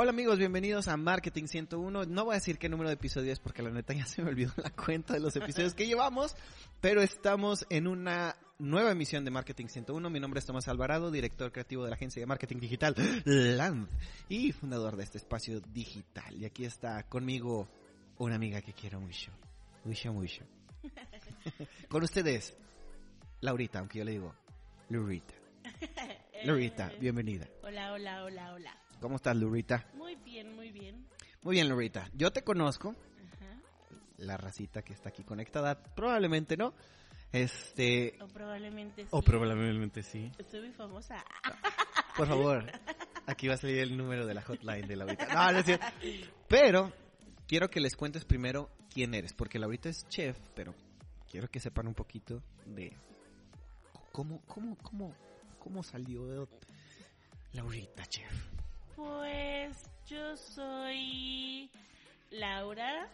Hola amigos, bienvenidos a Marketing 101. No voy a decir qué número de episodio es porque la neta ya se me olvidó la cuenta de los episodios que llevamos, pero estamos en una nueva emisión de Marketing 101. Mi nombre es Tomás Alvarado, director creativo de la agencia de marketing digital LAND y fundador de este espacio digital. Y aquí está conmigo una amiga que quiero mucho, mucho, mucho. Con ustedes, Laurita, aunque yo le digo Lurita. Lurita, bienvenida. Hola, hola, hola, hola. ¿Cómo estás, Lurita? Muy bien, muy bien. Muy bien, Lurita. Yo te conozco, Ajá. la racita que está aquí conectada, probablemente no. Este, O probablemente sí. o probablemente sí. Estoy muy famosa. Por favor, aquí va a salir el número de la hotline de Laurita. No, no es cierto. Pero quiero que les cuentes primero quién eres, porque Laurita es chef, pero quiero que sepan un poquito de cómo, cómo, cómo, cómo salió Laurita, chef. Pues yo soy Laura,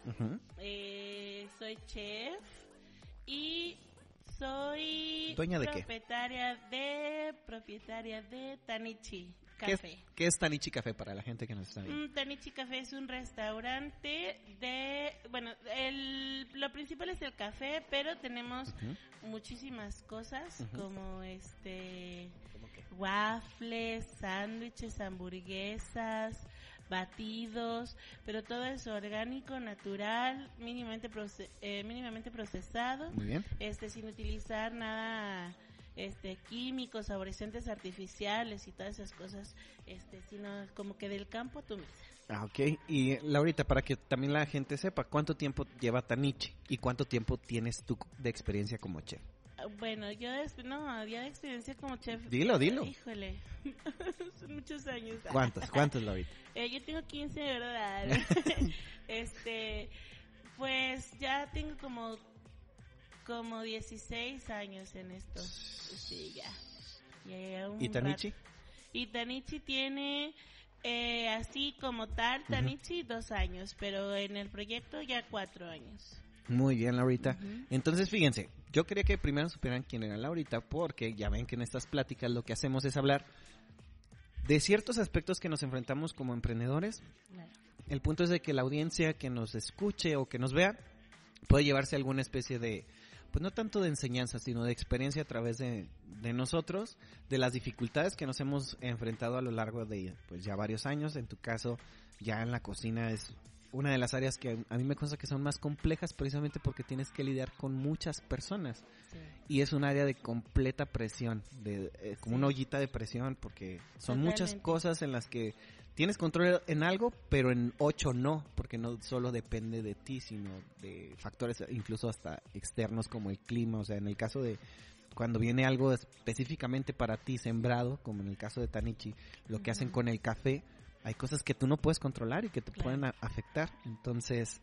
eh, soy chef y soy ¿Dueña de qué? propietaria de propietaria de Tanichi ¿Qué es, Café. qué es Tanichi Café para la gente que nos está viendo? Mm, Tanichi Café es un restaurante de, bueno, el, lo principal es el café, pero tenemos muchísimas cosas como este waffles, sándwiches, hamburguesas, batidos, pero todo es orgánico, natural, mínimamente proce- eh, mínimamente procesado, Muy bien. este sin utilizar nada este químicos, saborizantes artificiales y todas esas cosas, este sino como que del campo a tu mesa. Ah, ok. Y Laurita, para que también la gente sepa, ¿cuánto tiempo lleva Tanichi? ¿Y cuánto tiempo tienes tú de experiencia como chef? Bueno, yo de, no, ya de experiencia como chef. Dilo, dilo. Híjole, son muchos años. ¿Cuántos? ¿Cuántos, Laurita? Eh, yo tengo 15, ¿verdad? este, pues ya tengo como como 16 años en esto. Sí, ya. Ya lleva un ¿Y Tanichi? rato. Y Tanichi tiene eh, así como tal, Tanichi dos años, pero en el proyecto ya cuatro años. Muy bien, Laurita. Entonces, fíjense, yo quería que primero supieran quién era Laurita, porque ya ven que en estas pláticas lo que hacemos es hablar de ciertos aspectos que nos enfrentamos como emprendedores. Claro. El punto es de que la audiencia que nos escuche o que nos vea puede llevarse alguna especie de, pues no tanto de enseñanza, sino de experiencia a través de, de nosotros, de las dificultades que nos hemos enfrentado a lo largo de, pues ya varios años. En tu caso, ya en la cocina es una de las áreas que a mí me consta que son más complejas precisamente porque tienes que lidiar con muchas personas Sí. y es un área de completa presión, de eh, como Sí. una ollita de presión porque son muchas cosas en las que tienes control en algo, pero en ocho no, porque no solo depende de ti, sino de factores incluso hasta externos como el clima, o sea, en el caso de cuando viene algo específicamente para ti sembrado, como en el caso de Tanichi, lo que hacen con el café, hay cosas que tú no puedes controlar y que te Claro. pueden afectar. Entonces,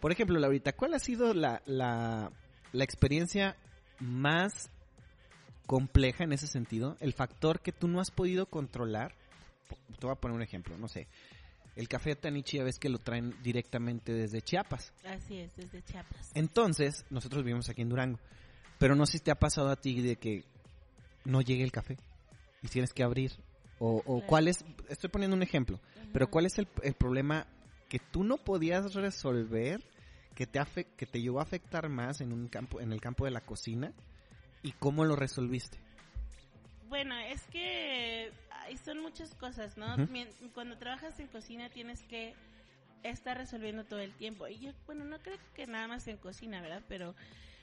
por ejemplo, Laurita, ¿cuál ha sido la, la, la experiencia más compleja en ese sentido? El factor que tú no has podido controlar. Te voy a poner un ejemplo, no sé. El café Tanichi ya ves que lo traen directamente desde Chiapas. Así es, desde Chiapas. Entonces, nosotros vivimos aquí en Durango. Pero no sé si te ha pasado a ti de que no llegue el café y tienes que abrir. O, cuál es, estoy poniendo un ejemplo, pero cuál es el, el problema que tú no podías resolver que te, afe- que te llevó a afectar más en, un campo, en el campo de la cocina y cómo lo resolviste. Bueno, es que ay, son muchas cosas, ¿no? Cuando trabajas en cocina tienes que estar resolviendo todo el tiempo. Y yo, bueno, no creo que nada más en cocina, ¿verdad? Pero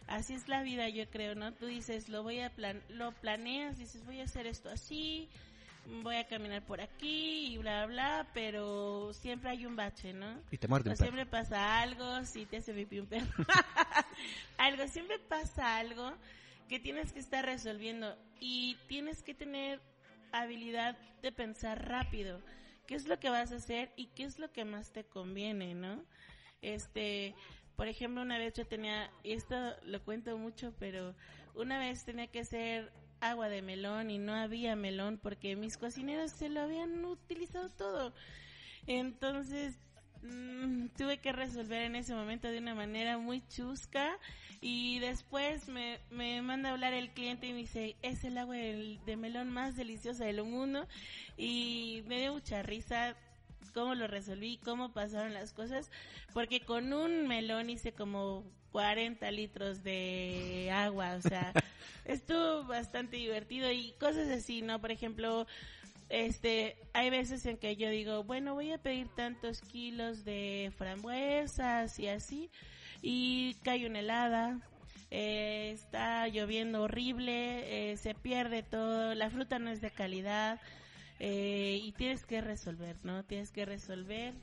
así es la vida, yo creo, ¿no? Tú dices, lo voy a plan lo planeas, dices, voy a hacer esto así, voy a caminar por aquí y bla, bla, pero siempre hay un bache, ¿no? Y te muerde O un perro. siempre pasa algo, si te hace pipí un perro. algo, siempre pasa algo que tienes que estar resolviendo y tienes que tener habilidad de pensar rápido. ¿Qué es lo que vas a hacer y qué es lo que más te conviene, no? Este, por ejemplo, una vez yo tenía, y esto lo cuento mucho, pero una vez tenía que hacer agua de melón y no había melón porque mis cocineros se lo habían utilizado todo. Entonces, mm, tuve que resolver en ese momento de una manera muy chusca y después me, me manda a hablar el cliente y me dice, es el agua del- de melón más deliciosa del mundo y me dio mucha risa cómo lo resolví, cómo pasaron las cosas, porque con un melón hice como 40 litros de agua, o sea, estuvo bastante divertido y cosas así, ¿no? Por ejemplo, este, hay veces en que yo digo, bueno, voy a pedir tantos kilos de frambuesas y así, y cae una helada, eh, está lloviendo horrible, eh, se pierde todo, la fruta no es de calidad, eh, y tienes que resolver, ¿no? Tienes que resolver.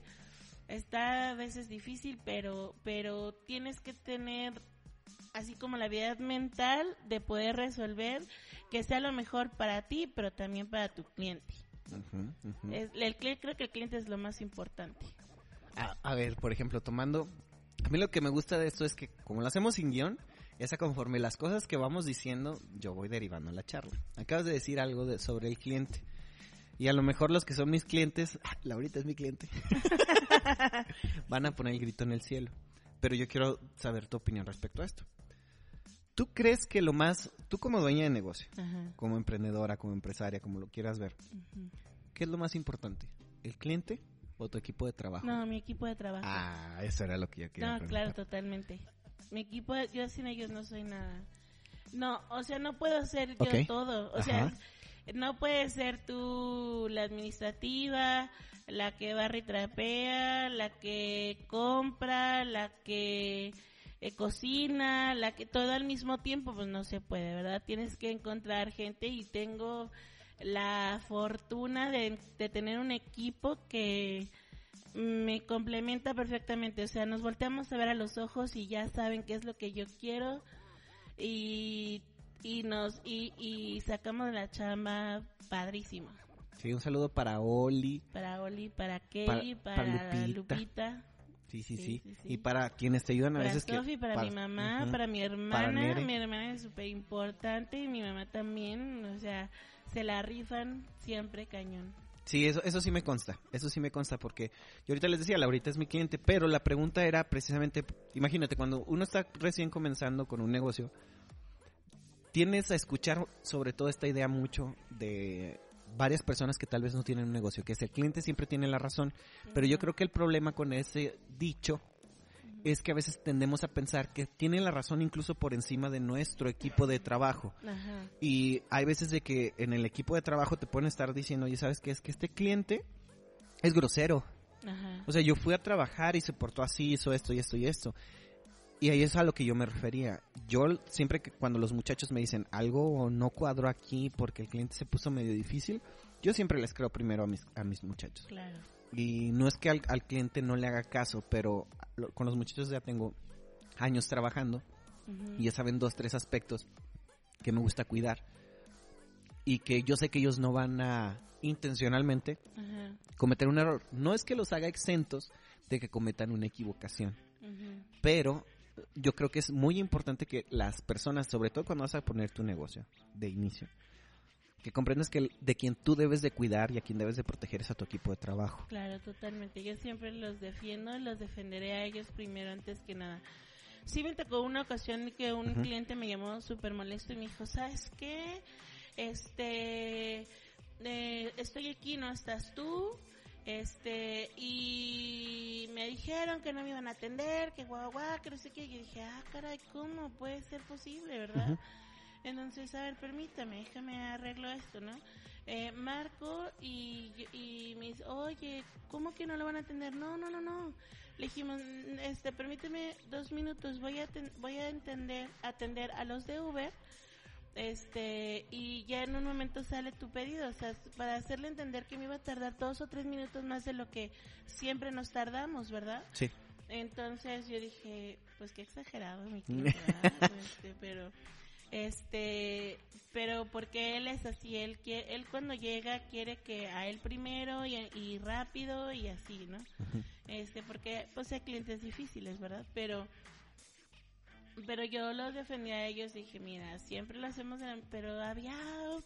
Está a veces difícil, pero, pero tienes que tener así como la habilidad mental de poder resolver que sea lo mejor para ti, pero también para tu cliente. Es, el, creo que el cliente es lo más importante. A, a, ver, por ejemplo, tomando... A mí lo que me gusta de esto es que como lo hacemos sin guion, esa conforme las cosas que vamos diciendo, yo voy derivando la charla. Acabas de decir algo de, sobre el cliente. Y a lo mejor los que son mis clientes, Laurita es mi cliente, van a poner el grito en el cielo. Pero yo quiero saber tu opinión respecto a esto. ¿Tú crees que lo más, tú como dueña de negocio, como emprendedora, como empresaria, como lo quieras ver, qué es lo más importante? ¿El cliente o tu equipo de trabajo? No, mi equipo de trabajo. Ah, eso era lo que yo quería No, claro, totalmente. Mi equipo, yo sin ellos no soy nada. No, o sea, no puedo hacer yo todo. O sea, no puedes ser tú la administrativa, la que barra y trapea, la que compra, la que eh, cocina, la que todo al mismo tiempo, pues no se puede, ¿verdad? Tienes que encontrar gente y tengo la fortuna de, de tener un equipo que me complementa perfectamente, o sea, nos volteamos a ver a los ojos y ya saben qué es lo que yo quiero y y nos y, y sacamos la chamba padrísima. Sí, un saludo para Oli. Para Oli, para Kay, para, Lupita. Sí sí, sí Y para quienes te ayudan a veces Sophie, para, mi mamá, para mi hermana. mi hermana es súper importante y mi mamá también. O sea, se la rifan siempre cañón. Sí, eso, eso sí me consta, eso sí me consta porque yo ahorita les decía, Laurita es mi cliente, pero la pregunta era precisamente, imagínate, cuando uno está recién comenzando con un negocio, tienes a escuchar sobre todo esta idea mucho de varias personas que tal vez no tienen un negocio, que es el cliente siempre tiene la razón, pero yo creo que el problema con ese dicho es que a veces tendemos a pensar que tiene la razón incluso por encima de nuestro equipo de trabajo. Y hay veces de que en el equipo de trabajo te pueden estar diciendo, oye, ¿sabes qué? Es que este cliente es grosero. O sea, yo fui a trabajar y se portó así, hizo esto y esto y esto. Y ahí es a lo que yo me refería. Yo siempre que cuando los muchachos me dicen algo no cuadro aquí porque el cliente se puso medio difícil, yo siempre les creo primero a mis, a mis muchachos. Claro. Y no es que al, cliente no le haga caso, pero con los muchachos ya tengo años trabajando y ya saben dos, tres aspectos que me gusta cuidar y que yo sé que ellos no van a intencionalmente cometer un error. No es que los haga exentos de que cometan una equivocación, pero yo creo que es muy importante que las personas, sobre todo cuando vas a poner tu negocio de inicio, que comprendas que de quien tú debes de cuidar y a quien debes de proteger es a tu equipo de trabajo. Claro, totalmente. Yo siempre los defiendo, los defenderé a ellos primero antes que nada. Sí me tocó una ocasión que un cliente me llamó súper molesto y me dijo, ¿sabes qué? Este, eh, estoy aquí, no estás tú este, y me dijeron que no me iban a atender, que guau, guau, que no sé qué. Y yo dije, ah, caray, ¿cómo puede ser posible, verdad? Entonces, a ver, permítame, déjame arreglo esto, ¿no? Eh, Marco y, y me dice, oye, ¿cómo que no lo van a atender? No, no, no, no. Le dijimos, este, permíteme dos minutos, voy a, voy a entender, atender a los de Uber este y ya en un momento sale tu pedido, o sea, para hacerle entender que me iba a tardar dos o tres minutos más de lo que siempre nos tardamos, ¿verdad? Sí. Entonces yo dije, pues qué exagerado mi cliente, este, pero este, pero porque él es así, él quiere, él cuando llega quiere que a él primero y, y rápido y así, ¿no? Este, porque pues hay clientes difíciles, ¿verdad? Pero pero yo los defendía a ellos dije, mira, siempre lo hacemos, pero había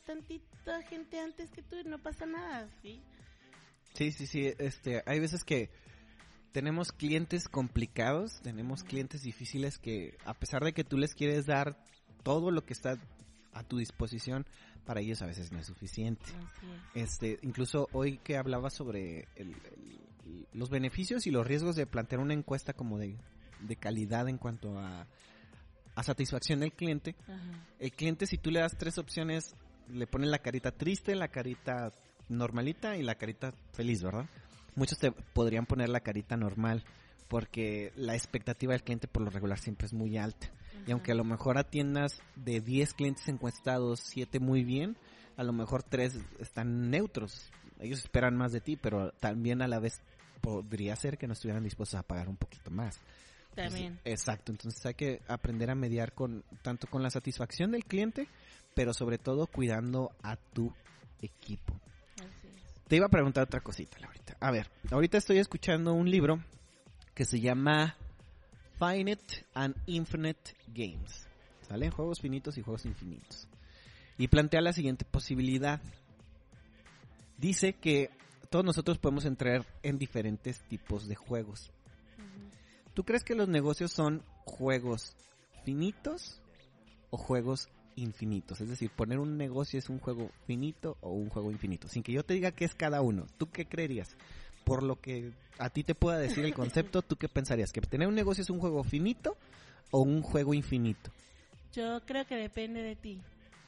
tantita gente antes que tú y no pasa nada, ¿sí? Sí, sí, sí, este, hay veces que tenemos clientes complicados, tenemos clientes difíciles que a pesar de que tú les quieres dar todo lo que está a tu disposición, para ellos a veces no es suficiente. Este, incluso hoy que hablaba sobre el, los beneficios y los riesgos de plantear una encuesta como de, de calidad en cuanto a, a satisfacción del cliente. Ajá. El cliente, si tú le das tres opciones, le ponen la carita triste, la carita normalita y la carita feliz, ¿verdad? Muchos te podrían poner la carita normal porque la expectativa del cliente por lo regular siempre es muy alta. Y aunque a lo mejor atiendas de 10 clientes encuestados, 7 muy bien, a lo mejor 3 están neutros. Ellos esperan más de ti, pero también a la vez podría ser que no estuvieran dispuestos a pagar un poquito más. También. Entonces, exacto, entonces hay que aprender a mediar con tanto con la satisfacción del cliente, pero sobre todo cuidando a tu equipo. Así es. Te iba a preguntar otra cosita, Laurita. A ver, ahorita estoy escuchando un libro que se llama Finite and Infinite Games. ¿Sale? Juegos finitos y juegos infinitos. Y plantea la siguiente posibilidad. Dice que todos nosotros podemos entrar en diferentes tipos de juegos. ¿Tú crees que los negocios son juegos finitos o juegos infinitos? Es decir, poner un negocio es un juego finito o un juego infinito. Sin que yo te diga qué es cada uno. ¿Tú qué creerías? Por lo que a ti te pueda decir el concepto, ¿tú qué pensarías? ¿Que tener un negocio es un juego finito o un juego infinito? Yo creo que depende de ti.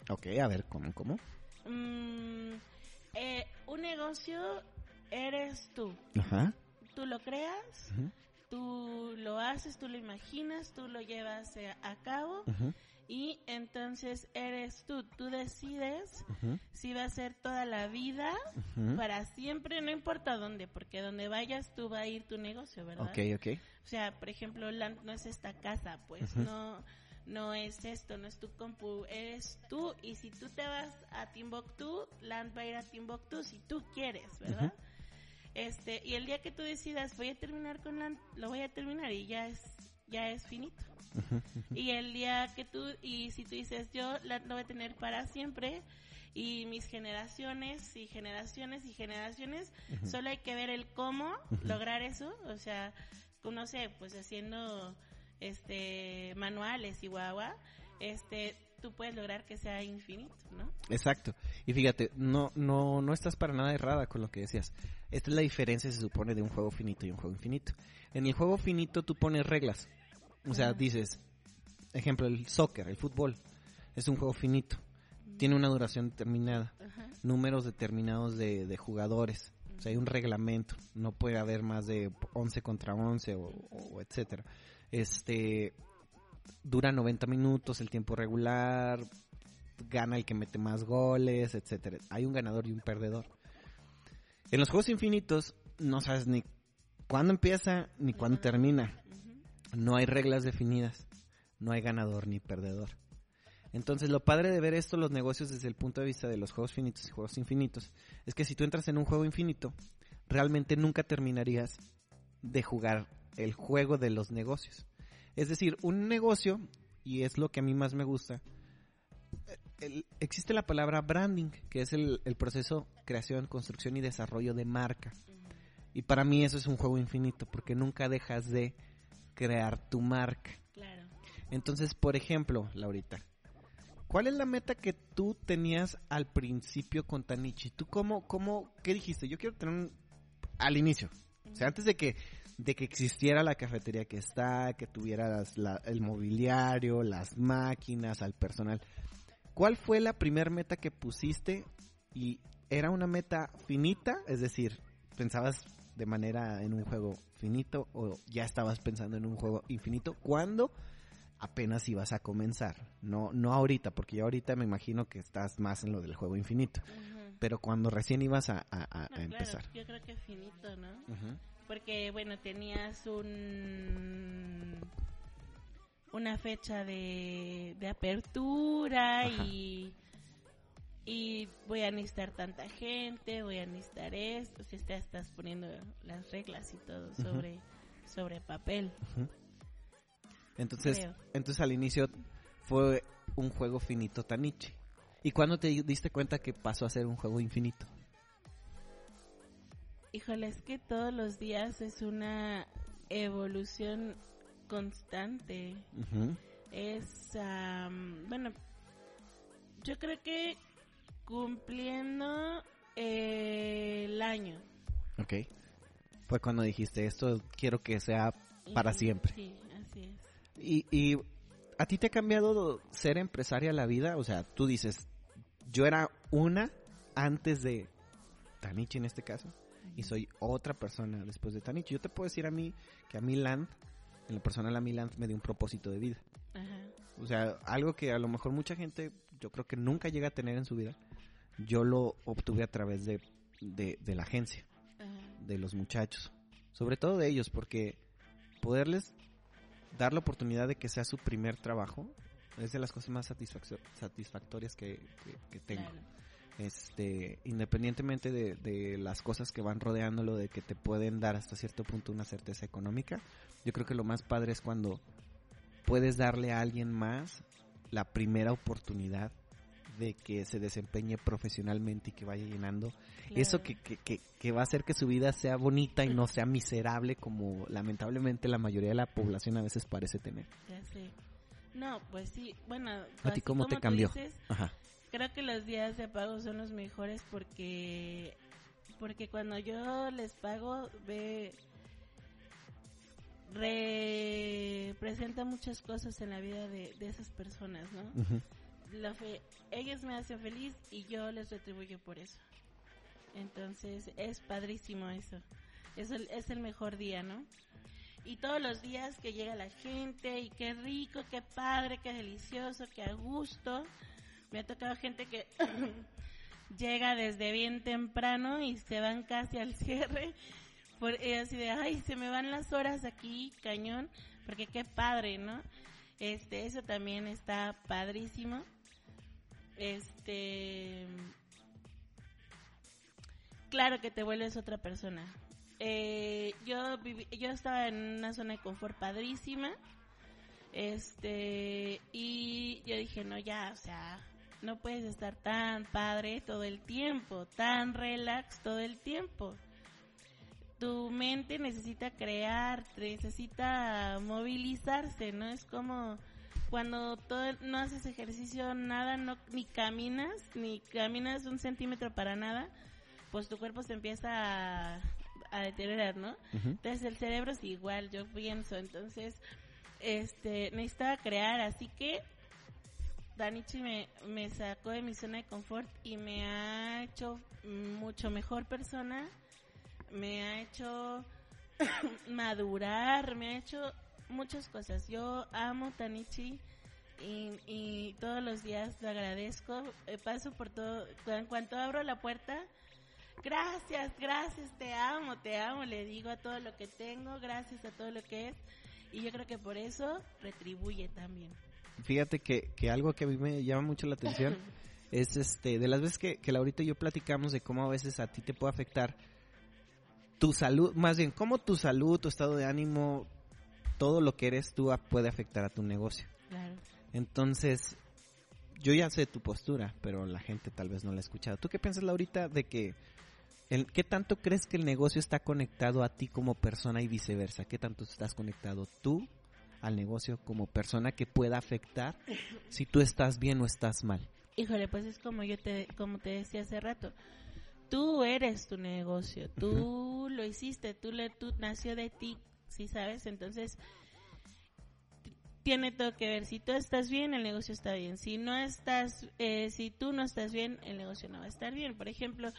Ok, a ver, ¿cómo? ¿Cómo? Mm, eh, un negocio eres tú. Ajá. Tú lo creas, tú lo haces, tú lo imaginas, tú lo llevas eh, a cabo y entonces eres tú. Tú decides si va a ser toda la vida, para siempre, no importa dónde, porque donde vayas tú va a ir tu negocio, ¿verdad? Ok, ok. O sea, por ejemplo, Land no es esta casa, pues no no es esto, no es tu compu, eres tú y si tú te vas a Timbuktu, Land va a ir a Timbuktu si tú quieres, ¿verdad? Este, y el día que tú decidas voy a terminar con Land, lo voy a terminar y ya es ya es finito. Y el día que tú y si tú dices yo Land lo voy a tener para siempre y mis generaciones y generaciones y generaciones, solo hay que ver el cómo lograr eso, o sea, no sé, pues haciendo este manuales y guagua, este tú puedes lograr que sea infinito, ¿no? Exacto. Y fíjate, no, no, no estás para nada errada con lo que decías. Esta es la diferencia, se supone, de un juego finito y un juego infinito. En el juego finito tú pones reglas. O sea, dices, ejemplo, el soccer, el fútbol, es un juego finito. Tiene una duración determinada, números determinados de, de jugadores. O sea, hay un reglamento. No puede haber más de 11 contra 11 o, o etcétera. Este, dura 90 minutos el tiempo regular, gana el que mete más goles, etcétera. Hay un ganador y un perdedor. En los juegos infinitos no sabes ni cuándo empieza ni cuándo termina. No hay reglas definidas. No hay ganador ni perdedor. Entonces, lo padre de ver esto, los negocios desde el punto de vista de los juegos finitos y juegos infinitos, es que si tú entras en un juego infinito, realmente nunca terminarías de jugar el juego de los negocios. Es decir, un negocio, y es lo que a mí más me gusta, eh, el- existe la palabra branding, que es el, el proceso creación, construcción y desarrollo de marca. Y para mí eso es un juego infinito, porque nunca dejas de crear tu marca. Claro. Entonces, por ejemplo, Laurita, ¿cuál es la meta que tú tenías al principio con Tanichi? ¿Tú cómo, cómo, qué dijiste? Yo quiero tener un, al inicio, o sea, antes de que, de que existiera la cafetería que está, que tuvieras la- el mobiliario, las máquinas, al personal, ¿cuál fue la primer meta que pusiste y era una meta finita? Es decir, ¿pensabas de manera en un juego finito o ya estabas pensando en un juego infinito? ¿Cuándo? apenas ibas a comenzar. No, no ahorita, porque yo ahorita me imagino que estás más en lo del juego infinito. Pero cuando recién ibas a, a- a- No, a empezar. Claro, yo creo que finito, ¿no? Porque, bueno, tenías un una fecha de, de apertura Ajá. y y voy a necesitar tanta gente, voy a necesitar esto, si te estás poniendo las reglas y todo sobre sobre papel. Entonces, Creo. entonces al inicio fue un juego finito Tanichi. ¿Y cuándo te diste cuenta que pasó a ser un juego infinito? Híjole, es que todos los días es una evolución constante. Es, am, bueno, yo creo que cumpliendo eh, el año. Ok. Fue cuando dijiste, esto quiero que sea para siempre. Sí, así es. Y, y a ti te ha cambiado ser empresaria la vida, o sea, tú dices, yo era una antes de Tanichi en este caso, y soy otra persona después de Tanichi. Yo te puedo decir a mí que a mí Land, en lo personal a mí Land me dio un propósito de vida. Ajá. O sea, algo que a lo mejor mucha gente, yo creo que nunca llega a tener en su vida, yo lo obtuve a través de, de, de la agencia, Ajá. de los muchachos, sobre todo de ellos, porque poderles dar la oportunidad de que sea su primer trabajo es de las cosas más satisfactorias que, que- que tengo. Claro. Este, independientemente de, de las cosas que van rodeándolo, de que te pueden dar hasta cierto punto una certeza económica, yo creo que lo más padre es cuando puedes darle a alguien más la primera oportunidad de que se desempeñe profesionalmente y que vaya llenando eso que, Claro. que, que, que va a hacer que su vida sea bonita y no sea miserable como lamentablemente la mayoría de la población a veces parece tener. Ya sé. No, pues sí, bueno. ¿A ti cómo te cambió? dices, Ajá. Creo que los días de pago son los mejores porque porque cuando yo les pago ve representa muchas cosas en la vida de, de esas personas, ¿no? La fe, ellos me hacen feliz y yo les retribuyo por eso. Entonces es padrísimo eso. Es el, es el mejor día, ¿no? Y todos los días que llega la gente y qué rico, qué padre, qué delicioso, qué a gusto. Me ha tocado gente que llega desde bien temprano y se van casi al cierre. Por, así de, ay, se me van las horas aquí, cañón, porque qué padre, ¿no? Este, eso también está padrísimo. Este, claro que te vuelves otra persona. Eh, yo viví- yo estaba en una zona de confort padrísima. Este, y yo dije, no, ya, o sea, no puedes estar tan padre todo el tiempo, tan relax todo el tiempo. Tu mente necesita crear, necesita movilizarse, ¿no? Es como cuando todo, no haces ejercicio, nada, no, ni caminas, ni caminas un centímetro para nada, pues tu cuerpo se empieza a, a deteriorar, ¿no? Entonces el cerebro es igual, yo pienso, entonces este necesitaba crear, así que Danichi me, me sacó de mi zona de confort y me ha hecho mucho mejor persona, me ha hecho madurar, me ha hecho muchas cosas. Yo amo Tanichi y, y todos los días lo agradezco. Eh, paso por todo, en cuanto abro la puerta, gracias, gracias, te amo, te amo, le digo a todo lo que tengo, gracias a todo lo que es. Y yo creo que por eso retribuye también. Fíjate que, que algo que a mí me llama mucho la atención es este, de las veces que, que Laurita y yo platicamos de cómo a veces a ti te puede afectar tu salud, más bien, cómo tu salud, tu estado de ánimo, todo lo que eres tú puede afectar a tu negocio. Claro. Entonces, yo ya sé tu postura, pero la gente tal vez no la ha escuchado. ¿Tú qué piensas, Laurita, de que, el, qué tanto crees que el negocio está conectado a ti como persona y viceversa? ¿Qué tanto estás conectado tú al negocio como persona que pueda afectar si tú estás bien o estás mal? Híjole, pues es como yo te, como te decía hace rato. Tú eres tu negocio, tú lo hiciste, tú le, tú nació de ti, ¿sí sabes? Entonces tiene todo que ver. Si tú estás bien, el negocio está bien. Si no estás, eh, si tú no estás bien, el negocio no va a estar bien. Por ejemplo,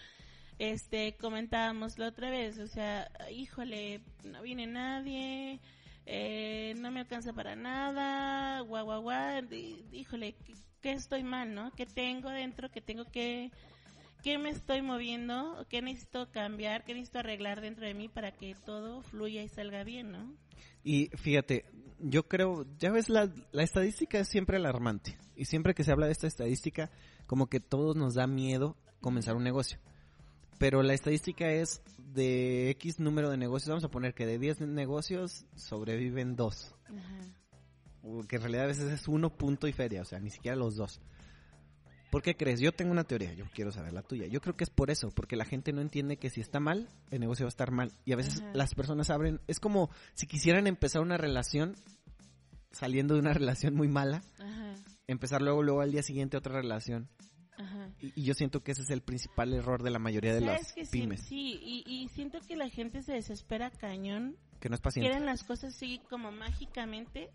este comentábamos la otra vez, o sea, híjole, no viene nadie, eh, no me alcanza para nada, guau, guau, guau, híjole, ¿qué, qué estoy mal, no? ¿Qué tengo dentro? ¿Qué tengo que, qué me estoy moviendo? ¿Qué necesito cambiar? ¿Qué necesito arreglar dentro de mí para que todo fluya y salga bien, no? Y fíjate, yo creo, ya ves, la, la estadística es siempre alarmante. Y siempre que se habla de esta estadística, como que todos nos da miedo comenzar un negocio. Pero la estadística es de X número de negocios, vamos a poner que de 10 negocios sobreviven 2. Ajá. O Que en realidad a veces es uno punto y feria, o sea, ni siquiera los dos. ¿Por qué crees? Yo tengo una teoría, yo quiero saber la tuya. Yo creo que es por eso, porque la gente no entiende que si está mal, el negocio va a estar mal. Y a veces Ajá. las personas abren, es como si quisieran empezar una relación saliendo de una relación muy mala, Ajá. empezar luego luego al día siguiente otra relación Ajá. Y, y yo siento que ese es el principal error de la mayoría de ¿Sabes las que pymes, Sí, y, y siento que la gente se desespera cañón. que no es paciente. Quieren las cosas así como mágicamente.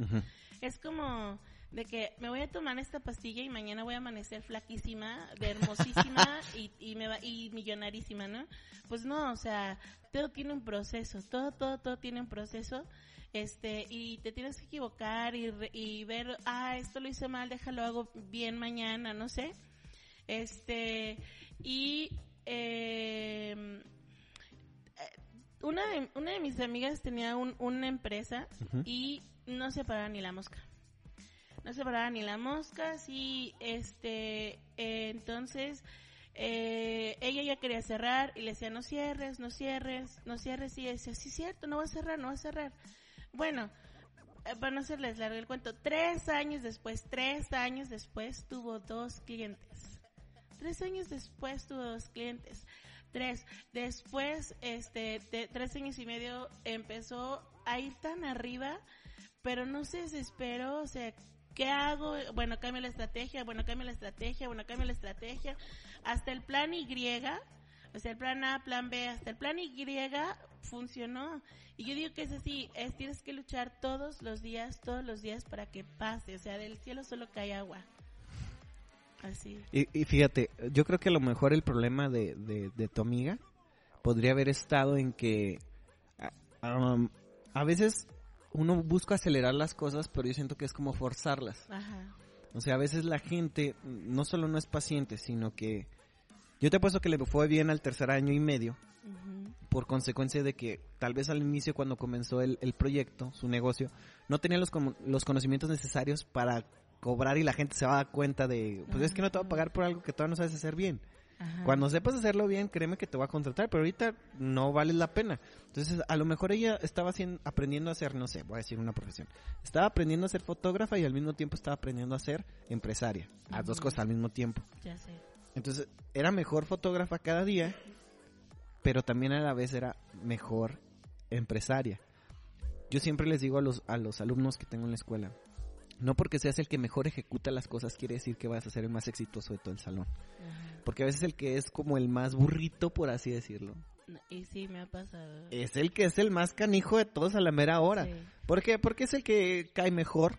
Es como de que me voy a tomar esta pastilla y mañana voy a amanecer flaquísima, de hermosísima y, y, me va, y millonarísima, ¿no? Pues no, o sea, todo tiene un proceso, todo, todo, todo tiene un proceso. Este, y te tienes que equivocar y, y ver, ah, esto lo hice mal, déjalo hago bien mañana, no sé. Este, y, eh, una de, una de mis amigas tenía un- una empresa y no se paraba ni la mosca. No se paraba ni la mosca, sí, este, eh, entonces, eh, ella ya quería cerrar y le decía, no cierres, no cierres, no cierres, y ella decía, sí, cierto, no va a cerrar, no va a cerrar. Bueno, eh, para no hacerles largo el cuento, tres años después, tres años después, tuvo dos clientes. Tres años después tuvo dos clientes. Tres. Después, este, de tres años y medio empezó a ir tan arriba, pero no se desesperó, o sea, ¿qué hago? Bueno, cambio la estrategia, bueno, cambio la estrategia, bueno, cambio la estrategia. Hasta el plan Y, o sea, el plan A, plan B, hasta el plan Y funcionó. Y yo digo que es así, es tienes que luchar todos los días, todos los días para que pase, o sea, del cielo solo cae agua. Así. Y, y fíjate, yo creo que a lo mejor el problema de, de, de tu amiga podría haber estado en que a, um, a veces uno busca acelerar las cosas, pero yo siento que es como forzarlas. Ajá. O sea, a veces la gente no solo no es paciente, sino que yo te apuesto que le fue bien al tercer año y medio por consecuencia de que tal vez al inicio cuando comenzó el, el proyecto, su negocio, no tenía los, los conocimientos necesarios para cobrar y la gente se va a dar cuenta de, pues es que no te va a pagar por algo que todavía no sabes hacer bien. Ajá. Cuando sepas hacerlo bien, créeme que te va a contratar, pero ahorita no vale la pena. Entonces, a lo mejor ella estaba haciendo, aprendiendo a hacer, no sé, voy a decir una profesión. Estaba aprendiendo a ser fotógrafa y al mismo tiempo estaba aprendiendo a ser empresaria. Las dos cosas al mismo tiempo. Ya sé. Entonces, era mejor fotógrafa cada día, pero también a la vez era mejor empresaria. Yo siempre les digo a los, a los alumnos que tengo en la escuela, no porque seas el que mejor ejecuta las cosas quiere decir que vas a ser el más exitoso de todo el salón. Ajá. Porque a veces el que es como el más burrito, por así decirlo, No, Y sí, me ha pasado. es el que es el más canijo de todos a la mera hora. Sí. ¿Por qué? Porque es el que cae mejor.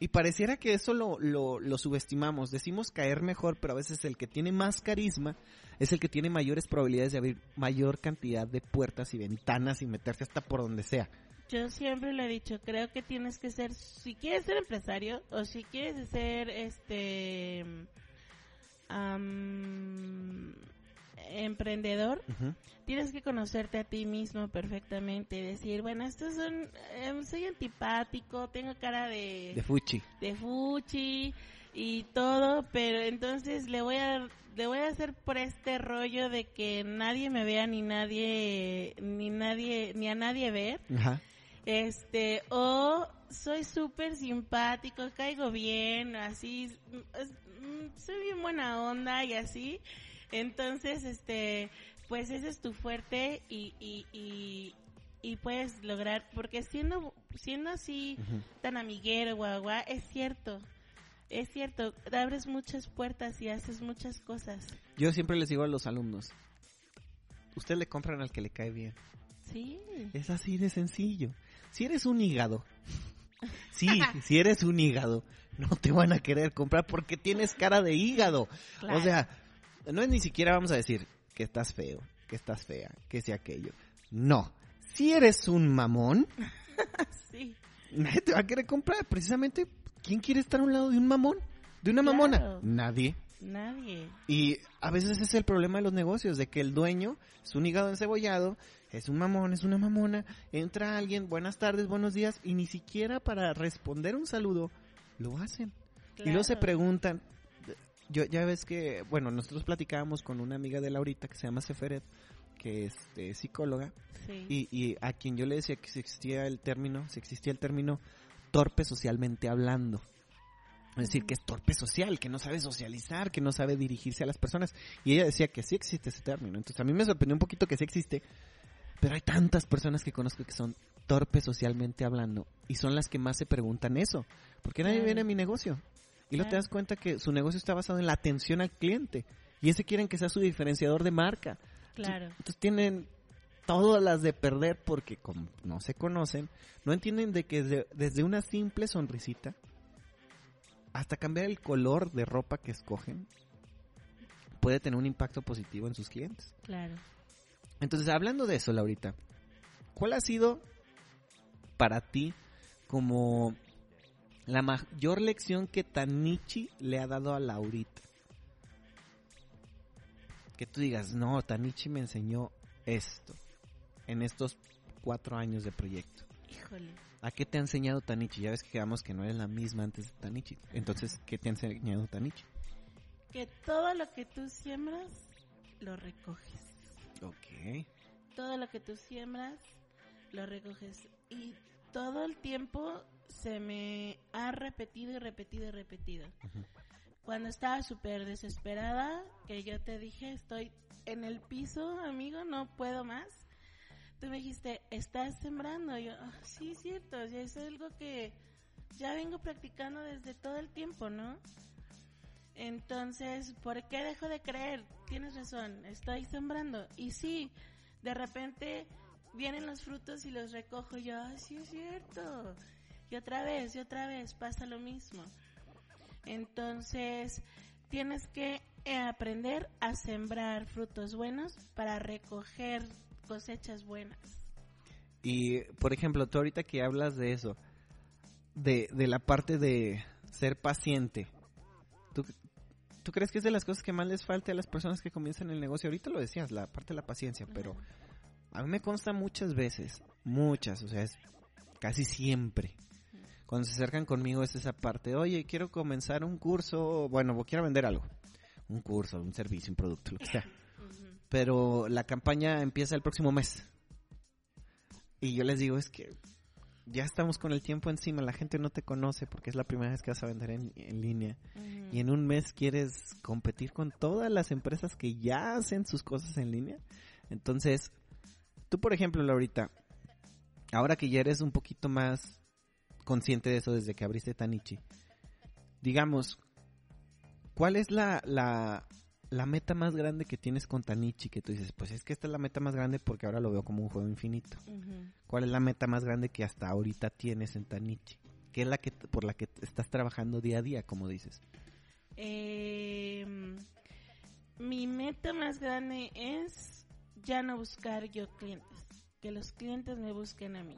Y pareciera que eso lo, lo, lo subestimamos. Decimos caer mejor, pero a veces el que tiene más carisma es el que tiene mayores probabilidades de abrir mayor cantidad de puertas y ventanas y meterse hasta por donde sea. Yo siempre lo he dicho, creo que tienes que ser, si quieres ser empresario o si quieres ser este am, emprendedor, tienes que conocerte a ti mismo perfectamente, decir, bueno, estos son, em, soy antipático, tengo cara de, De fuchi. de fuchi y todo, pero entonces le voy a le voy a hacer por este rollo de que nadie me vea ni nadie ni nadie ni a nadie ver Ajá. Este o soy súper simpático caigo bien así mm, soy bien buena onda y así entonces este pues ese es tu fuerte y y, y, y puedes lograr porque siendo siendo así tan amiguero, guau, es cierto. Es cierto, abres muchas puertas y haces muchas cosas. Yo siempre les digo a los alumnos, ustedes le compran al que le cae bien. Sí. Es así de sencillo. Si eres un hígado, sí, si eres un hígado, no te van a querer comprar porque tienes cara de hígado. Claro. O sea, no es ni siquiera vamos a decir que estás feo, que estás fea, que sea aquello. No. Si eres un mamón, sí. nadie te va a querer comprar. Precisamente, ¿quién quiere estar a un lado de un mamón? ¿De una Claro. mamona? Nadie. Nadie. Y a veces ese es el problema de los negocios, de que el dueño es un hígado encebollado, es un mamón, es una mamona, entra alguien, buenas tardes, buenos días, y ni siquiera para responder un saludo lo hacen. Y luego se preguntan, yo ya ves que, bueno, nosotros platicábamos con una amiga de Laurita que se llama Seferet, que es este, psicóloga, Sí. y, y a quien yo le decía que si existía el término, si existía el término torpe socialmente hablando. Es decir, que es torpe social, que no sabe socializar, que no sabe dirigirse a las personas. Y ella decía que sí existe ese término. Entonces a mí me sorprendió un poquito que sí existe. Pero hay tantas personas que conozco que son torpes socialmente hablando. Y son las que más se preguntan eso. ¿Por qué nadie Claro. viene a mi negocio? Y luego te das cuenta que su negocio está basado en la atención al cliente. Y ese quieren que sea su diferenciador de marca. Claro. Entonces tienen todas las de perder porque como no se conocen, no entienden de que desde, desde una simple sonrisita hasta cambiar el color de ropa que escogen puede tener un impacto positivo en sus clientes. Claro. Entonces, hablando de eso, Laurita, ¿cuál ha sido para ti como la mayor lección que Tanichi le ha dado a Laurita? Que tú digas, no, Tanichi me enseñó esto en estos cuatro años de proyecto. Híjole. ¿A qué te ha enseñado Tanichi? Ya ves que quedamos que no eres la misma antes de Tanichi. Entonces, ¿qué te ha enseñado Tanichi? Que todo lo que tú siembras, lo recoges. Todo lo que tú siembras, lo recoges. Y todo el tiempo se me ha repetido y repetido y repetido. Cuando estaba súper desesperada, que yo te dije, estoy en el piso, amigo, no puedo más. Tú me dijiste, estás sembrando. Y yo, "Ah, sí, es cierto, ya es algo que ya vengo practicando desde todo el tiempo, ¿no? Entonces, ¿por qué dejo de creer? Tienes razón, estoy sembrando. Y sí, de repente vienen los frutos y los recojo. Yo, "Ah, sí, es cierto. Y otra vez, y otra vez pasa lo mismo. Entonces, tienes que eh, aprender a sembrar frutos buenos para recoger cosechas buenas. Y, por ejemplo, tú ahorita que hablas de eso, de, de la parte de ser paciente, ¿tú, ¿tú crees que es de las cosas que más les falta a las personas que comienzan el negocio? Ahorita lo decías, la parte de la paciencia, pero a mí me consta muchas veces, muchas, o sea, es casi siempre. Cuando se acercan conmigo es esa parte, oye, quiero comenzar un curso, bueno, o quiero vender algo, un curso, un servicio, un producto, lo que sea pero la campaña empieza el próximo mes. Y yo les digo, es que ya estamos con el tiempo encima, la gente no te conoce porque es la primera vez que vas a vender en, en línea. Y en un mes quieres competir con todas las empresas que ya hacen sus cosas en línea. Entonces, tú por ejemplo, Laurita, ahora que ya eres un poquito más consciente de eso desde que abriste Tanichi, digamos, ¿cuál es la, la, la meta más grande que tienes con Tanichi? Que tú dices, pues es que esta es la meta más grande porque ahora lo veo como un juego infinito. ¿Cuál es la meta más grande que hasta ahorita tienes en Tanichi? ¿Qué es la que por la que estás trabajando día a día, como dices? Eh, mi meta más grande es ya no buscar yo clientes, que los clientes me busquen a mí.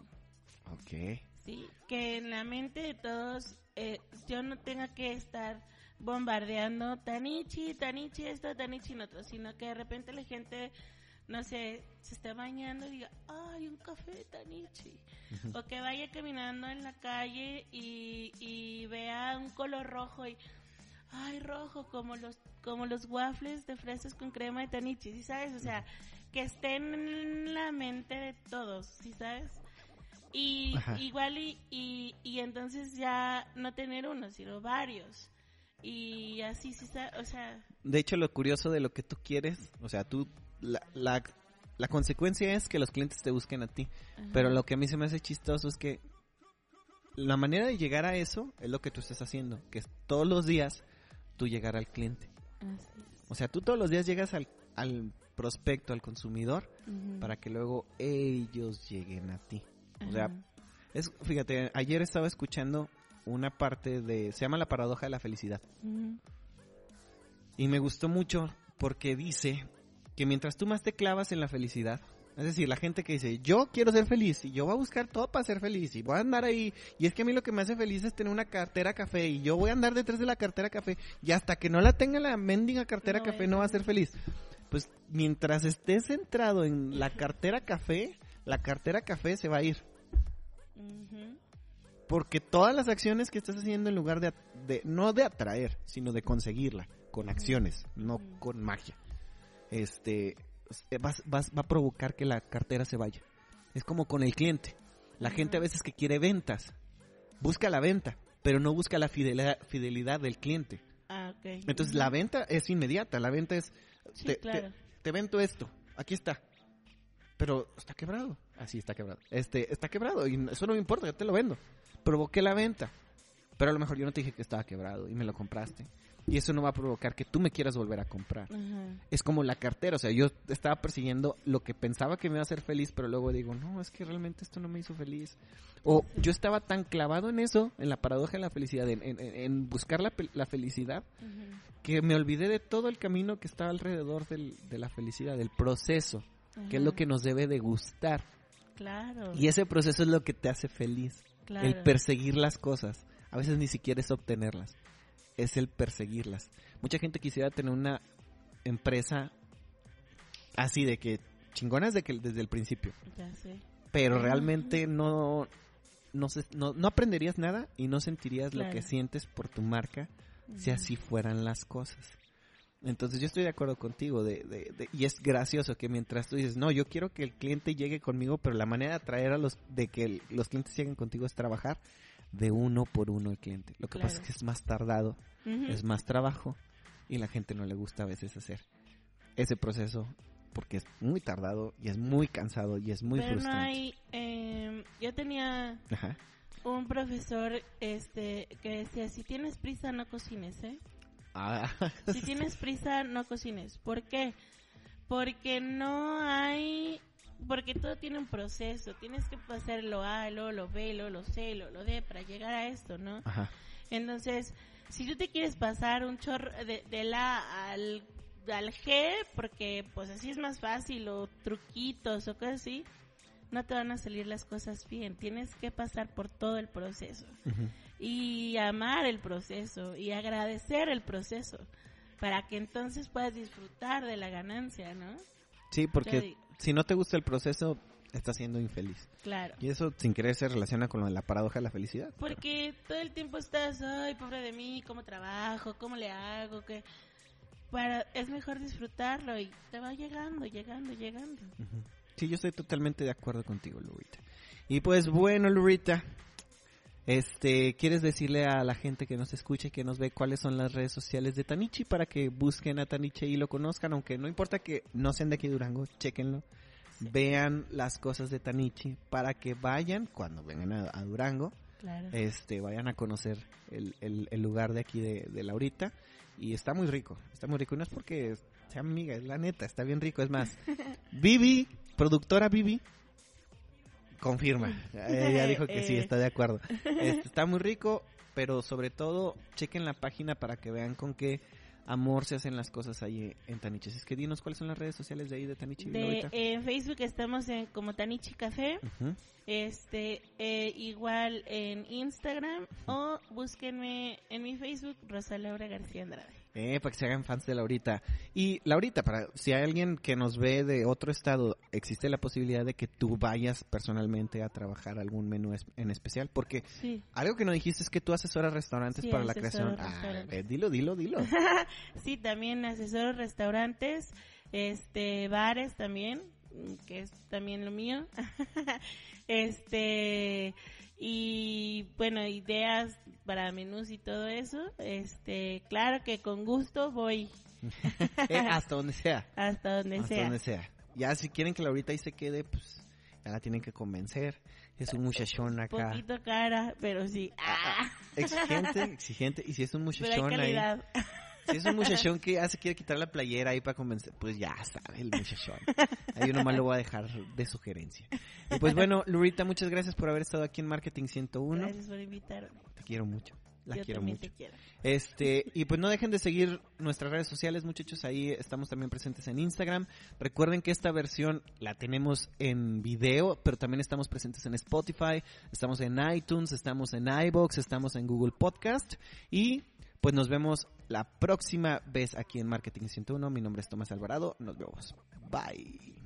Ok. Sí, que en la mente de todos eh, yo no tenga que estar bombardeando Tanichi, Tanichi esto, Tanichi lo otro, sino que de repente la gente, no sé, se está bañando y diga, ay, un café de Tanichi. O que vaya caminando en la calle y, y vea un color rojo y, ay, rojo, como los, como los waffles de fresas con crema de Tanichi, ¿sí sabes? O sea, que estén en la mente de todos, ¿sí sabes? Y Ajá. igual y, y, y entonces ya no tener uno, sino varios. Y así, sí, o sea, De hecho, lo curioso de lo que tú quieres, o sea, tú, la, la, la consecuencia es que los clientes te busquen a ti. ajá. Pero lo que a mí se me hace chistoso es que la manera de llegar a eso es lo que tú estás haciendo, que es todos los días tú llegar al cliente. Así es. O sea, tú todos los días llegas al, al prospecto, al consumidor, para que luego ellos lleguen a ti. O sea, es, fíjate, ayer estaba escuchando una parte de, se llama la paradoja de la felicidad. Y me gustó mucho porque dice que mientras tú más te clavas en la felicidad, es decir, la gente que dice, yo quiero ser feliz y yo voy a buscar todo para ser feliz y voy a andar ahí y es que a mí lo que me hace feliz es tener una cartera café y yo voy a andar detrás de la cartera café y hasta que no la tenga la mendiga cartera No café no va a ser feliz. Pues mientras estés centrado en la cartera café, la cartera café se va a ir. Ujú. Porque todas las acciones que estás haciendo en lugar de, de- no de atraer, sino de conseguirla, con acciones, no con magia, este, eh, vas, vas- va a provocar que la cartera se vaya. Es como con el cliente. La gente a veces que quiere ventas, busca la venta, pero no busca la fidelidad, fidelidad del cliente. Ah, ok. Entonces la venta es inmediata, la venta es, Sí, te, claro. te vendo esto, aquí está. Pero está quebrado. Así está quebrado. Este, está quebrado y eso no me importa, yo te lo vendo. Provoqué la venta. Pero a lo mejor yo no te dije que estaba quebrado y me lo compraste. Y eso no va a provocar que tú me quieras volver a comprar. Es como la cartera, o sea, yo estaba persiguiendo lo que pensaba que me iba a hacer feliz, pero luego digo, no, es que realmente esto no me hizo feliz. O yo estaba tan clavado en eso, en la paradoja de la felicidad, en, en- en buscar la, la felicidad, que me olvidé de todo el camino que estaba alrededor del- de la felicidad, del proceso, que es lo que nos debe de gustar. Claro. Y ese proceso es lo que te hace feliz, claro. el perseguir las cosas. A veces ni siquiera es obtenerlas, es el perseguirlas. Mucha gente quisiera tener una empresa así de que chingonas de que desde el principio, Ya sé. pero realmente no no, se- no no aprenderías nada y no sentirías lo que sientes por tu marca si así fueran las cosas. Entonces yo estoy de acuerdo contigo de, de- de- y es gracioso que mientras tú dices, no, yo quiero que el cliente llegue conmigo, pero la manera de atraer a los, de que el- los clientes lleguen contigo es trabajar de uno por uno el cliente. Lo que pasa es que es más tardado, es más trabajo y la gente no le gusta a veces hacer ese proceso porque es muy tardado y es muy cansado y es muy Pero no frustrante. hay. eh, yo tenía Ajá. un profesor este que decía: si tienes prisa, no cocines, ¿eh? Ah, Si tienes prisa, no cocines. ¿Por qué? Porque no hay... Porque todo tiene un proceso. Tienes que pasar lo A, lo, lo B, lo, lo C, lo, lo D para llegar a esto, ¿no? Ajá. Entonces, si tú te quieres pasar un chorro de, del A al, al G, porque pues así es más fácil, o truquitos o cosas así, no te van a salir las cosas bien. Tienes que pasar por todo el proceso Ujú. Y amar el proceso y agradecer el proceso para que entonces puedas disfrutar de la ganancia, ¿no? Sí, porque si no te gusta el proceso, estás siendo infeliz. claro. Y eso sin querer se relaciona con la paradoja de la felicidad. Porque todo el tiempo estás, ay, pobre de mí, ¿cómo trabajo? ¿Cómo le hago? que Para, es mejor disfrutarlo y te va llegando, llegando, llegando. Ujú. Sí, yo estoy totalmente de acuerdo contigo, Lurita. Y pues bueno, Lurita, este, ¿quieres decirle a la gente que nos escucha y que nos ve cuáles son las redes sociales de Tanichi para que busquen a Tanichi y lo conozcan? Aunque no importa que no sean de aquí de Durango, chequenlo. Vean las cosas de Tanichi para que vayan, cuando vengan a, a Durango, Claro. este, vayan a conocer el, el- el lugar de aquí de, de Laurita. Y está muy rico, está muy rico. Y no es porque sea amiga, es la neta, está bien rico. Es más, Vivi, productora Vivi, confirma. Ella dijo que sí, está de acuerdo. Este, está muy rico, pero sobre todo, chequen la página para que vean con qué amor se hacen las cosas ahí en Tanichi. Es que dinos cuáles son las redes sociales de ahí de Tanichi. De, en Facebook estamos en como Tanichi Café. Este, eh, igual en Instagram o búsquenme en mi Facebook, Rosa Laura García Andrade. Eh, para que se hagan fans de Laurita. Y Laurita, para si hay alguien que nos ve de otro estado, existe la posibilidad de que tú vayas personalmente a trabajar algún menú es- en especial, porque Sí. algo que no dijiste es que tú asesoras restaurantes Sí, para la creación. Ah, eh, dilo, dilo, dilo. Sí, también asesoro restaurantes, este, bares también, que es también lo mío. este, y bueno, ideas para menús y todo eso. Este, claro que con gusto voy Eh, hasta donde sea. hasta donde hasta sea. donde sea. Ya si quieren que Laurita ahí se quede, pues ya la tienen que convencer. Es un muchachón acá. Poquito cara, pero sí. Ah, Exigente, exigente. Y si es un muchachón ahí. Si es un muchachón que ya se quiere quitar la playera ahí para convencer, pues ya sabe el muchachón. Ahí uno más lo voy a dejar de sugerencia. Y pues bueno, Lurita, muchas gracias por haber estado aquí en Marketing 101. Gracias por invitarme. Te quiero mucho. La Yo quiero mucho. te quiero. Este, y pues no dejen de seguir nuestras redes sociales, muchachos. Ahí estamos también presentes en Instagram. Recuerden que esta versión la tenemos en video, pero también estamos presentes en Spotify, estamos en iTunes, estamos en iBox, estamos en Google Podcast. Y pues nos vemos la próxima vez aquí en Marketing 101. Mi nombre es Tomás Alvarado. Nos vemos. Bye.